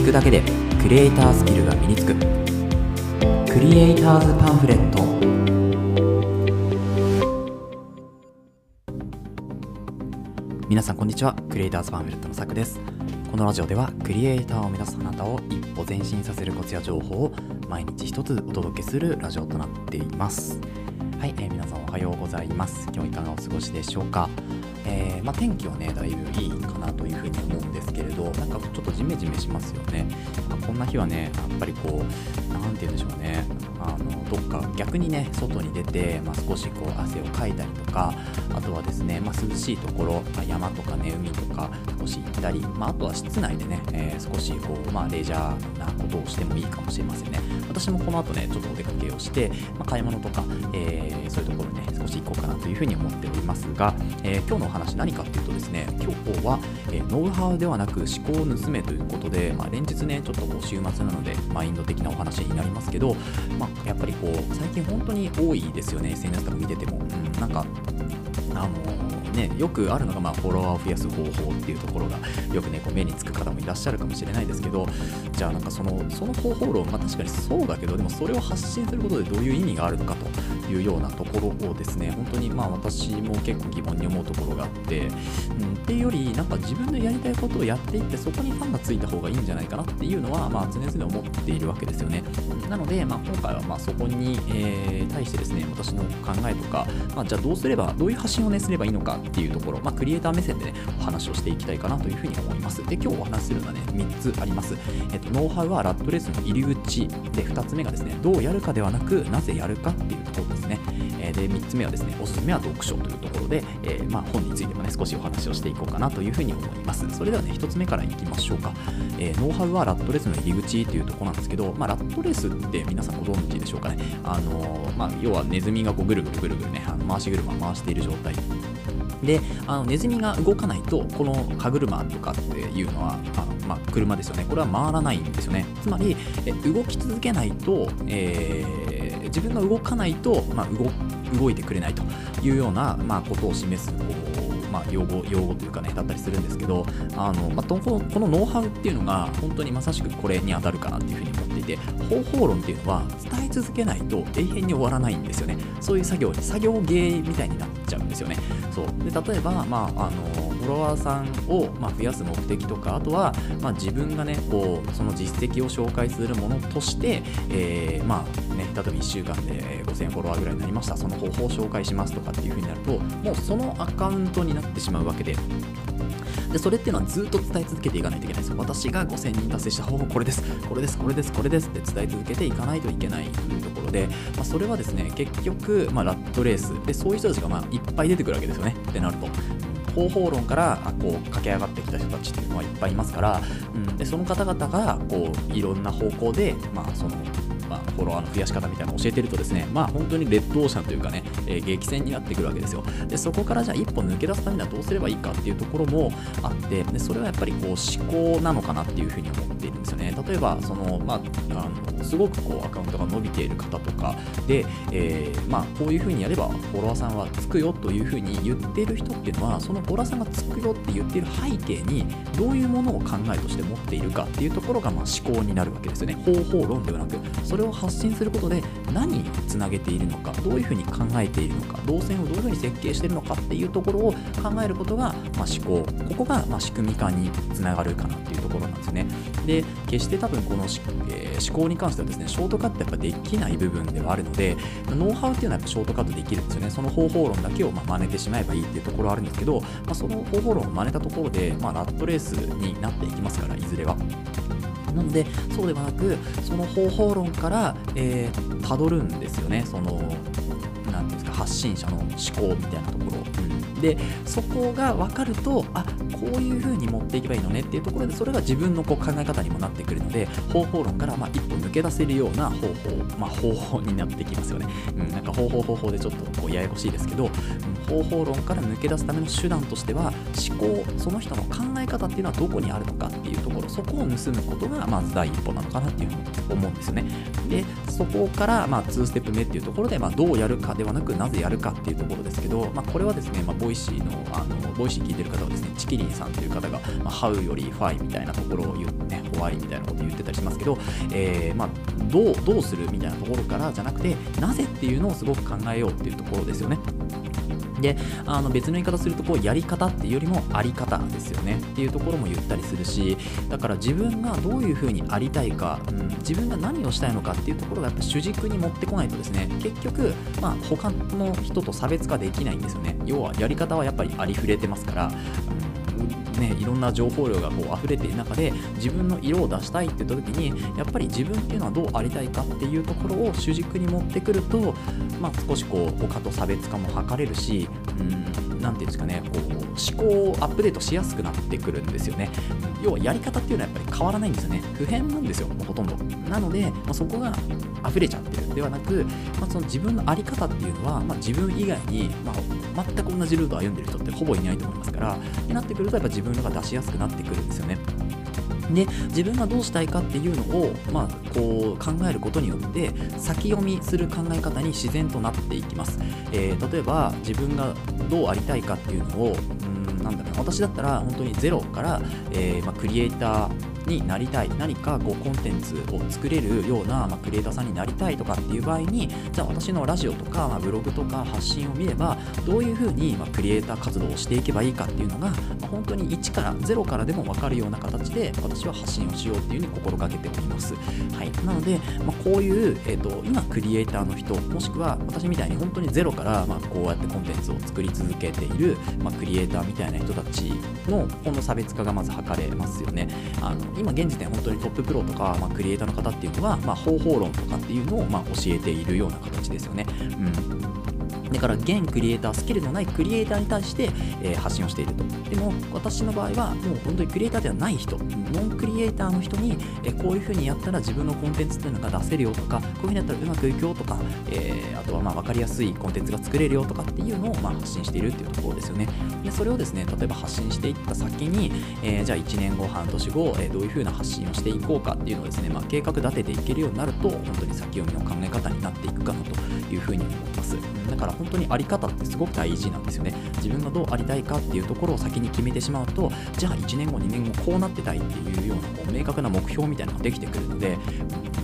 聞くだけでクリエイタースキルが身につく。クリエイターズパンフレット。皆さんこんにちは。クリエイターズパンフレットのさくです。このラジオではクリエイターを目指すあなたを一歩前進させるコツや情報を毎日一つお届けするラジオとなっています。はい、えー、皆さんおはようございます。今日いかがお過ごしでしょうか？えー、まあ、天気はねだいぶいいかなというふうに思うんですけれどなんかちょっとジメジメしますよね。まこんな日はねやっぱりこう何て言うんでしょうね。あのどっか逆にね外に出て、まあ、少しこう汗をかいたりとかあとはですね、ま、涼しいところ、ま、山とかね海とか少し行ったり、まあ、とは室内でね、えー、少しこう、ま、レジャーなことをしてもいいかもしれませんね。私もこの後ねちょっとお出かけをして、ま、買い物とか、えー、そういうところにね少し行こうかなというふうに思っておりますが、えー、今日の話何かっていうとですね今日は、えノウハウではなく思考を盗めということで、まあ、連日ねちょっとこう週末なのでマインド的なお話になりますけど、まあ、やっぱりこう最近本当に多いですよね SNS とか見てても、うん、なんかあのね、よくあるのが、まあ、フォロワーを増やす方法っていうところがよくねこう目につく方もいらっしゃるかもしれないですけどじゃあなんかそのその方法論、まあ、確かにそうだけどでもそれを発信することでどういう意味があるのかというようなところをですね本当にまあ私も結構疑問に思うところがあって、うん、っていうよりなんか自分でやりたいことをやっていってそこにファンがついた方がいいんじゃないかなっていうのは、まあ、常々思っているわけですよね。なので、まあ、今回はまあそこに、えー、対してですね私の考えとか、まあ、じゃあどうすればどういう発信をねすればいいのかっていうところ、まあ、クリエイター目線でね、お話をしていきたいかなというふうに思います。で、今日お話しするのはね、3つあります。えっと、ノウハウはラットレースの入り口で、2つ目がですね、どうやるかではなく、なぜやるかっていうところですね。えで、3つ目はですね、おすすめは読書というところで、えー、まあ、本についてもね、少しお話をしていこうかなというふうに思います。それではね、1つ目からいきましょうか。えー、ノウハウはラットレースの入り口というところなんですけど、まあ、ラットレースって皆さんご存知でしょうかね。あのー、まあ、要はネズミがこうぐるぐるぐるぐるね、あの回し車回している状態であのネズミが動かないとこの歯車とかっていうのはあの、まあ、車ですよね。これは回らないんですよね。つまりえ動き続けないと、えー、自分が動かないと、まあ、動動いてくれないというような、まあ、ことを示すまあ、用語用語というかねだったりするんですけどあの、まあ、このこのノウハウっていうのが本当にまさしくこれに当たるかなっていうふうに思っていて方法論っていうのは伝え続けないと永遠に終わらないんですよね。そういう作業作業芸みたいになっちゃうんですよね。そう。で例えば、まあ、あのフォロワーさんを、まあ、増やす目的とかあとは、まあ、自分がねこうその実績を紹介するものとして、えー、まあね、例えば1週間で5000フォロワーぐらいになりました。その方法を紹介しますとかっていう風になるともうそのアカウントになってしまうわけで。でそれっていうのはずっと伝え続けていかないといけないです私が5000人達成した方法これです。これですこれですこれです。って伝え続けていかないといけないというところで、まあ、それはですね結局、まあ、ラットレース。でそういう人たちがまあいっぱい出てくるわけですよね。ってなると。方法論からこう駆け上がってきた人たちっていうのはいっぱいいますから、うん、でその方々がこういろんな方向で、まあ、そのまあ、フォロワーの増やし方みたいなのを教えてるとですね、まあ本当にレッドオーシャンというかね、えー、激戦になってくるわけですよ。で、そこからじゃあ一歩抜け出すためにはどうすればいいかっていうところもあって、でそれはやっぱりこう思考なのかなっていうふうに思っているんですよね。例えば、その、まあ、あのすごくこうアカウントが伸びている方とかで、えー、まあこういうふうにやればフォロワーさんはつくよというふうに言っている人っていうのは、そのフォロワーさんがつくよって言っている背景にどういうものを考えとして持っているかっていうところがまあ思考になるわけですよね。方法論ではなく、それそれを発信することで何につなげているのかどういうふうに考えているのか動線をどういうふうに設計しているのかっていうところを考えることが、まあ、思考。ここがまあ仕組み化につながるかなっていうところなんですね。で決して多分この、えー、思考に関してはですねショートカットやっぱできない部分ではあるのでノウハウっていうのはやっぱショートカットできるんですよね。その方法論だけをまあ真似てしまえばいいっていうところはあるんですけど、まあ、その方法論を真似たところで、まあ、ラットレースになっていきますからいずれは。なのでそうではなくその方法論から、えー、辿るんですよね。その何ていうんですか発信者の思考みたいなところ、うん、でそこが分かるとあこういう風に持っていけばいいのねっていうところでそれが自分のこう考え方にもなってくるので方法論からま一歩抜け出せるような方法、まあ、方法になってきますよね、うん、なんか方法方法でちょっとこうややこしいですけど、うん、方法論から抜け出すための手段としては思考その人の考え方っていうのはどこにあるのかっていうところそこを盗むことがまず第一歩なのかなっていうふうに思うんですよね。でそこからまあ2ステップ目っていうところで、まあ、どうやるかではなくなぜやるかっていうところですけど、まあ、これはですね、まあ、 Voicyのあの Voicy聞いてる方はですねちきりんさんという方が、まあ、ハウより Why みたいなところを言ってね Why みたいなこと言ってたりしますけど、えー、まあ、どうどうするみたいなところからじゃなくてなぜっていうのをすごく考えようっていうところですよね。であの別の言い方するとこうやり方っていうよりもあり方ですよね。っていうところも言ったりするしだから自分がどういうふうにありたいか、うん、自分が何をしたいのかっていうところがやっぱ主軸に持ってこないとですね結局、まあ、他の人と差別化できないんですよね。要はやり方はやっぱりありふれてますから、ね、いろんな情報量がこう溢れている中で自分の色を出したいって言った時にやっぱり自分っていうのはどうありたいかっていうところを主軸に持ってくると、まあ、少しこう他と差別化も図れるしうんなんていうんですかねこう思考をアップデートしやすくなってくるんですよね。要はやり方っていうのはやっぱり変わらないんですよね。不変なんですよほとんど。なので、まあ、そこが溢れちゃってるではなく、まあ、その自分の在り方っていうのは、まあ、自分以外に、ま、全く同じルートを歩んでる人ってほぼいないと思いますからってなってくるとやっぱ自分のが出しやすくなってくるんですよね。で自分がどうしたいかっていうのを、まあ、こう考えることによって先読みする考え方に自然となっていきます、えー、例えば自分がどうありたいかっていうのをうんなんだろう私だったら本当にゼロから、えー、まあ、クリエイターになりたい。何かこうコンテンツを作れるような、まあ、クリエイターさんになりたいとかっていう場合にじゃあ私のラジオとか、まあ、ブログとか発信を見ればどういうふうに、まあ、クリエイター活動をしていけばいいかっていうのが、まあ、本当に1から0からでも分かるような形で私は発信をしようっていうふうに心がけております、はい、なので、まあ、こういう、えーと、今クリエイターの人もしくは私みたいに本当にゼロから、まあ、こうやってコンテンツを作り続けている、まあ、クリエイターみたいな人たちのこの差別化がまず図れますよね。あの今現時点本当にトッププロとか、まあ、クリエイターの方っていうのは、まあ、方法論とかっていうのを、まあ、教えているような形ですよね。うんだから現クリエイタースキルのないクリエイターに対して、えー、発信をしていると。でも私の場合はもう本当にクリエイターではない人。ノンクリエイターの人に、えー、こういう風にやったら自分のコンテンツっていうのが出せるよとかこういう風にやったらうまくいくよとか、えー、あとはまあ分かりやすいコンテンツが作れるよとかっていうのをまあ発信しているっていうところですよね。でそれをですね例えば発信していった先に、えー、じゃあ1年後半年後、え、どういう風な発信をしていこうかっていうのをですね、まあ、計画立てていけるようになると本当に先読みの考え方になっていくかなという風に思います。だから本当にあり方ってすごく大事なんですよね。自分がどうありたいかっていうところを先に決めてしまうとじゃあ1年後2年後こうなってたいっていうようなこう明確な目標みたいなのができてくるので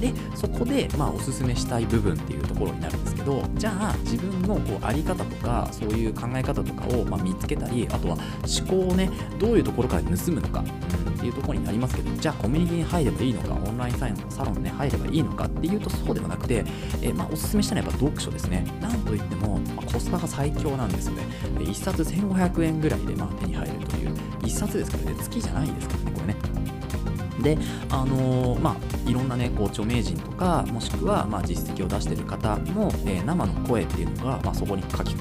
でそこでまあおすすめしたい部分っていうところになるんですけどじゃあ自分のこうあり方とかそういう考え方とかをま見つけたりあとは思考をねどういうところから盗むのか、うん、っていうところになりますけどじゃあコミュニティに入ればいいのかオンラインサインのサロンに、ね、入ればいいのかっていうとそうではなくて、え、まあ、おすすめしたのはやっぱ読書ですね。なんといっても、まあ、コスパが最強なんですよね1冊1500円ぐらいでまあ手に入るという1冊ですからね月じゃないですからねこれねであのー、まあいろんなねこう著名人とかもしくはまあ実績を出している方の、えー、生の声っていうのが、まあ、そこに書き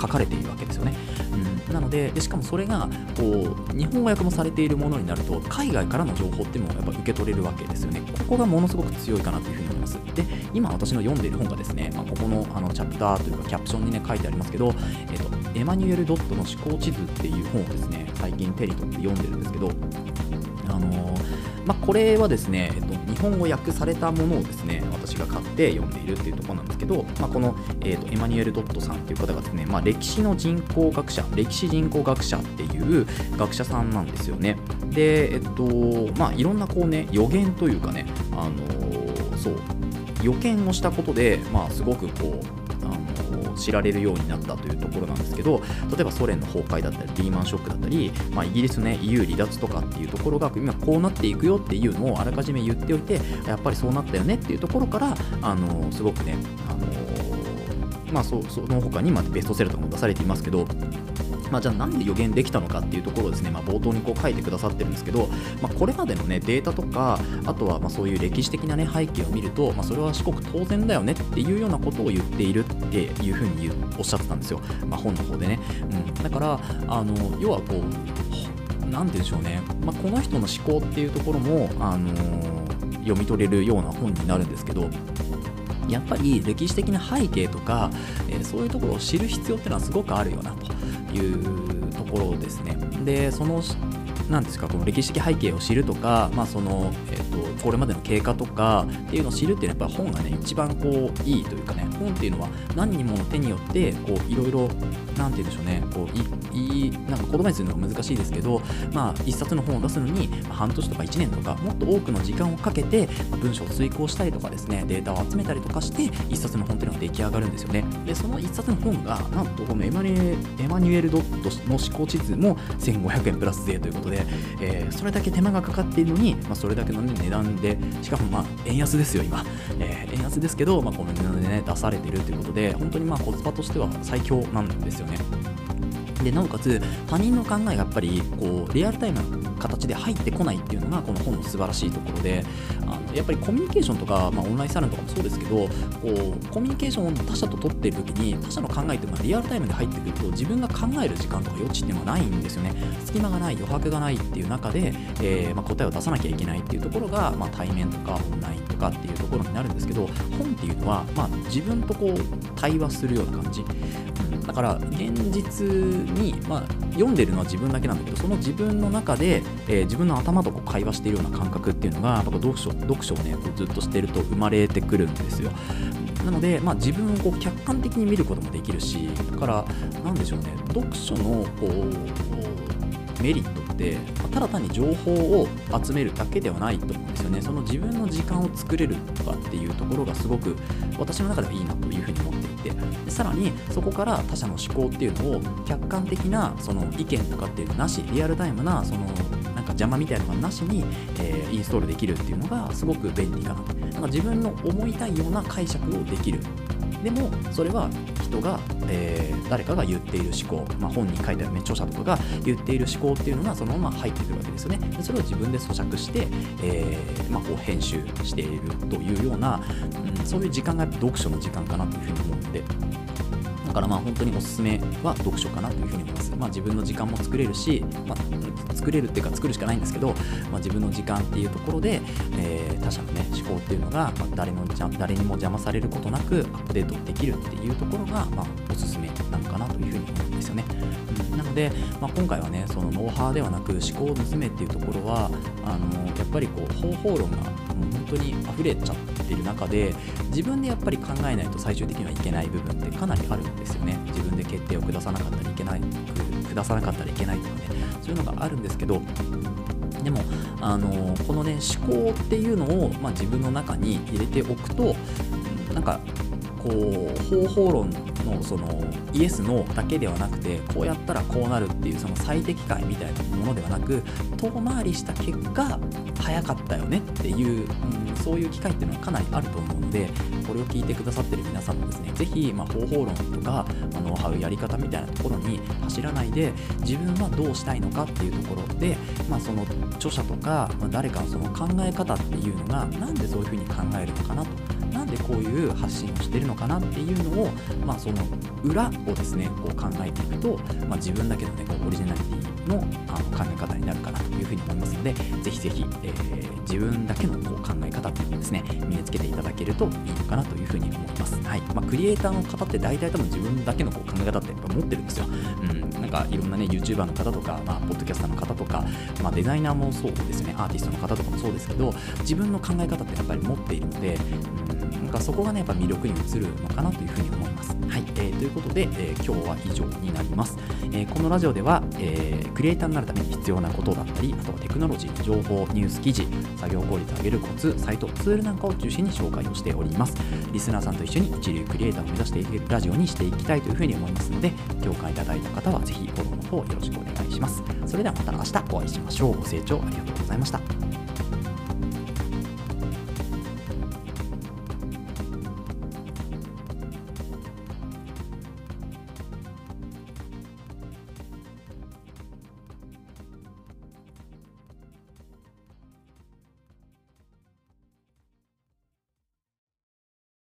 書かれているわけですよね。うん、なのででしかもそれがこう日本語訳もされているものになると海外からの情報っていうのもやっぱ受け取れるわけですよね。ここがものすごく強いかなというふうにます。で今私の読んでいる本がですね、まあ、ここのあのチャプターというかキャプションにね書いてありますけど、えーと、エマニュエル・ドットの思考地図っていう本をですね最近手に取って読んでるんですけどあのーまあ、これはですね、えっと、日本語訳されたものをですね私が買って読んでいるっていうところなんですけど、まあ、この、えっと、エマニュエル・ドットさんっていう方がですね、まあ、歴史の人口学者歴史人口学者っていう学者さんなんですよねでえっとまあいろんなこうね予言というかねあのー、そう。予見をしたことで、まあ、すごくこうあの知られるようになったというところなんですけど例えばソ連の崩壊だったりリーマンショックだったり、まあ、イギリスの、ね、EU 離脱とかっていうところが今こうなっていくよっていうのをあらかじめ言っておいてやっぱりそうなったよねっていうところからあのすごくねあのまあそその他にまベストセラーとかも出されていますけどまあ、じゃあなんで予言できたのかっていうところをですね、まあ、冒頭にこう書いてくださってるんですけど、まあ、これまでの、ね、データとかあとはまそういう歴史的な、ね、背景を見ると、ま、それは至極当然だよねっていうようなことを言っているっていうふうにおっしゃってたんですよ、ま、本の方でね、うん、だからあの要はこう何て言うんでしょうね、ま、この人の思考っていうところも、あのー、読み取れるような本になるんですけどやっぱり歴史的な背景とか、えー、そういうところを知る必要っていうのはすごくあるよなと。いうところですね。でそのなんですかこの歴史的背景を知るとか、まあそのえーと、これまでの経過とかっていうのを知るっていうのはやっぱ本がね一番こういいというかね本っていうのは何人もの手によってこういろいろなんて言うんでしょうねこういいなんか言葉にするのが難しいですけど、まあ、一冊の本を出すのに、半年とか1年とかもっと多くの時間をかけて、文章を遂行したりとかですねデータを集めたりとかして一冊の本っていうのが出来上がるんですよね。でその一冊の本がなんとこのエマニュエマニュエル・ドットの思考地図も1500円プラス税ということで、えー、それだけ手間がかかっているのに、まあ、それだけの、ね、値段でしかもまあ円安ですよ今、えー、円安ですけど、まあ、この値段でね出されているということで本当にまあコスパとしては最強なんですよね。でなおかつ他人の考えがやっぱりこうリアルタイムな形で入ってこないっていうのがこの本の素晴らしいところであのやっぱりコミュニケーションとか、まあ、オンラインサロンとかもそうですけどこうコミュニケーションを他者と取っている時に他者の考えっていうのはリアルタイムで入ってくると自分が考える時間とか余地っていうのはないんですよね。隙間がない余白がないっていう中で、えー、まあ、答えを出さなきゃいけないっていうところが、まあ、対面とかオンラインとかっていうところになるんですけど本っていうのは、まあ、自分とこう対話するような感じ。だから現実に、まあ、読んでるのは自分だけなんだけどその自分の中で、えー、自分の頭とこう会話しているような感覚っていうのが読書読書をねこうずっとしてると生まれてくるんですよ。なので、まあ、自分をこう客観的に見ることもできるしだからなんでしょうね読書のこうメリットってただ単に情報を集めるだけではないと思うんですよね。その自分の時間を作れるとかっていうところがすごく私の中ではいいなというふうに思っていて。でさらにそこから他者の思考っていうのを客観的なその意見とかっていうのなしリアルタイムなそのなんか邪魔みたいなのがなしに、えー、インストールできるっていうのがすごく便利かななんか自分の思いたいような解釈をできる。でもそれは人が、えー、誰かが言っている思考、まあ、本に書いてある、ね、著者とかが言っている思考っていうのがそのまま入ってくるわけですよね。でそれを自分で咀嚼して、えー、まあ、こう編集しているというような、うん、そういう時間が読書の時間かなというふうに思うのでだからまあ本当におすすめは読書かなというふうに思います。まあ、自分の時間も作れるし、まあ、作れるっていうか作るしかないんですけど、まあ、自分の時間っていうところで、えー、他者のね思考っていうのが、ま、誰の誰にも邪魔されることなくアップデートできるっていうところが、ま、おすすめなのかなというふうに思うんですよね。うん、なので、まあ、今回はねそのノウハウではなく思考を盗めっていうところはあのやっぱりこう方法論がもう本当に溢れちゃってている中で自分でやっぱり考えないと最終的にはいけない部分ってかなりあるんですよね。自分で決定を下さなかったらいけない下さなかったらいけないとかね。そういうのがあるんですけどでも、あのこのね思考っていうのを、まあ、自分の中に入れておくとなんかこう方法論のそのイエス・ノーだけではなくてこうやったらこうなるっていうその最適解みたいなものではなく遠回りした結果早かったよねっていう、うん、そういう機会っていうのはかなりあると思うのでこれを聞いてくださってる皆さんもですね是非、まあ、方法論とか、あ、ノウハウやり方みたいなところに走らないで自分はどうしたいのかっていうところで、まあ、その著者とか、まあ、誰かのその考え方っていうのがなんでそういうふうに考えるのかなと。なんでこういう発信をしてるのかなっていうのを、まあ、その裏をですねこう考えていくと、まあ、自分だけの,、ね、こうオリジナリティのあの考え方になるかなというふうに思いますのでぜひぜひ、えー、自分だけのこう考え方っていうのをですね身につけていただけるといいのかなというふうに思います、はい。まあ、クリエイターの方って大体多分自分だけのこう考え方ってやっぱ持ってるんですよ、うん、なんかいろんなね YouTuber の方とか、まあ、ポッドキャスターの方とか、まあ、デザイナーもそうですね。アーティストの方とかもそうですけど自分の考え方ってやっぱり持っているので、うん。なんかそこがねやっぱ魅力に映るのかなというふうに思います。はい、えー、ということで、えー、今日は以上になります。えー、このラジオでは、えー、クリエイターになるために必要なことだったり、あとはテクノロジー、情報、ニュース記事、作業効率を上げるコツ、サイト、ツールなんかを中心に紹介をしております。リスナーさんと一緒に一流クリエイターを目指していくラジオにしていきたいというふうに思いますので、共感いただいた方はぜひフォローの方よろしくお願いします。それではまた明日お会いしましょう。ご清聴ありがとうございました。